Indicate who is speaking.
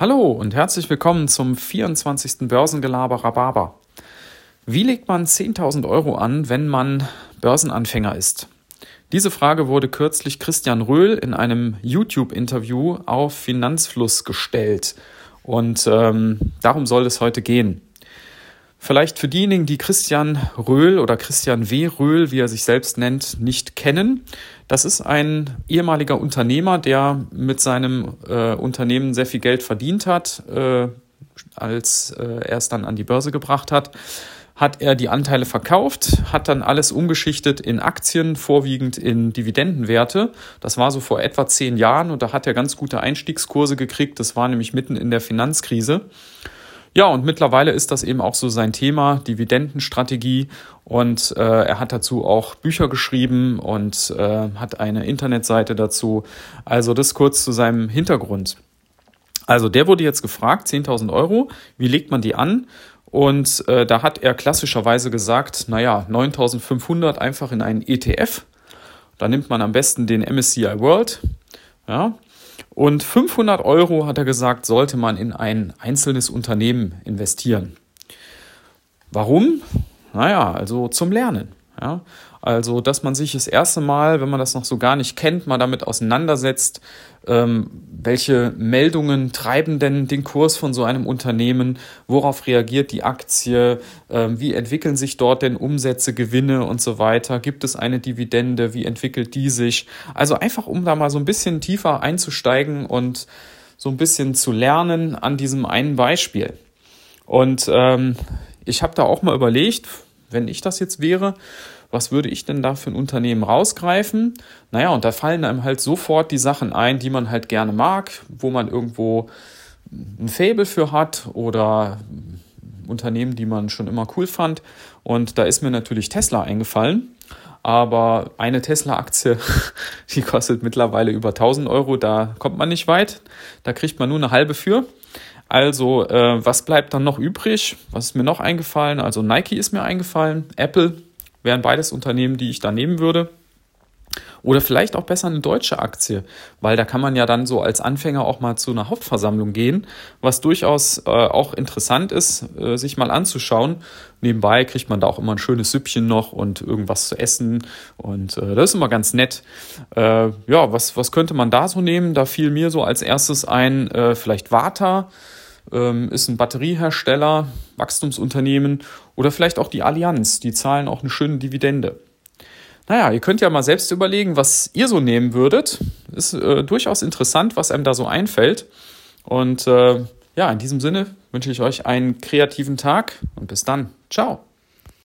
Speaker 1: Hallo und herzlich willkommen zum 24. Börsengelaber Rhabarber. Wie legt man 10.000 Euro an, wenn man Börsenanfänger ist? Diese Frage wurde kürzlich Christian Röhl in einem YouTube-Interview auf Finanzfluss gestellt. Und ähm, darum soll es heute gehen. Vielleicht für diejenigen, die Christian Röhl oder Christian W. Röhl, wie er sich selbst nennt, nicht kennen. Das ist ein ehemaliger Unternehmer, der mit seinem äh, Unternehmen sehr viel Geld verdient hat, äh, als äh, er es dann an die Börse gebracht hat hat er die Anteile verkauft, hat dann alles umgeschichtet in Aktien, vorwiegend in Dividendenwerte. Das war so vor etwa zehn Jahren und da hat er ganz gute Einstiegskurse gekriegt. Das war nämlich mitten in der Finanzkrise. Ja, und mittlerweile ist das eben auch so sein Thema, Dividendenstrategie. Und äh, er hat dazu auch Bücher geschrieben und äh, hat eine Internetseite dazu. Also das kurz zu seinem Hintergrund. Also der wurde jetzt gefragt, 10.000 Euro, wie legt man die an? Und äh, da hat er klassischerweise gesagt, naja, 9.500 einfach in einen ETF. Da nimmt man am besten den MSCI World. Ja, und 500 Euro, hat er gesagt, sollte man in ein einzelnes Unternehmen investieren. Warum? Naja, also zum Lernen. Ja? Also, dass man sich das erste Mal, wenn man das noch so gar nicht kennt, mal damit auseinandersetzt, ähm, welche Meldungen treiben denn den Kurs von so einem Unternehmen, worauf reagiert die Aktie, ähm, wie entwickeln sich dort denn Umsätze, Gewinne und so weiter, gibt es eine Dividende, wie entwickelt die sich. Also einfach, um da mal so ein bisschen tiefer einzusteigen und so ein bisschen zu lernen an diesem einen Beispiel. Und ähm, ich habe da auch mal überlegt, wenn ich das jetzt wäre, was würde ich denn da für ein Unternehmen rausgreifen? Naja, und da fallen einem halt sofort die Sachen ein, die man halt gerne mag, wo man irgendwo ein Fable für hat oder Unternehmen, die man schon immer cool fand. Und da ist mir natürlich Tesla eingefallen. Aber eine Tesla-Aktie, die kostet mittlerweile über 1000 Euro, da kommt man nicht weit. Da kriegt man nur eine halbe für. Also, äh, was bleibt dann noch übrig? Was ist mir noch eingefallen? Also, Nike ist mir eingefallen, Apple wären beides Unternehmen, die ich da nehmen würde. Oder vielleicht auch besser eine deutsche Aktie, weil da kann man ja dann so als Anfänger auch mal zu einer Hauptversammlung gehen, was durchaus äh, auch interessant ist, äh, sich mal anzuschauen. Nebenbei kriegt man da auch immer ein schönes Süppchen noch und irgendwas zu essen und äh, das ist immer ganz nett. Äh, ja, was, was könnte man da so nehmen? Da fiel mir so als erstes ein, äh, vielleicht Vata ist ein Batteriehersteller, Wachstumsunternehmen oder vielleicht auch die Allianz, die zahlen auch eine schöne Dividende. Naja, ihr könnt ja mal selbst überlegen, was ihr so nehmen würdet. Ist äh, durchaus interessant, was einem da so einfällt. Und äh, ja, in diesem Sinne wünsche ich euch einen kreativen Tag und bis dann. Ciao.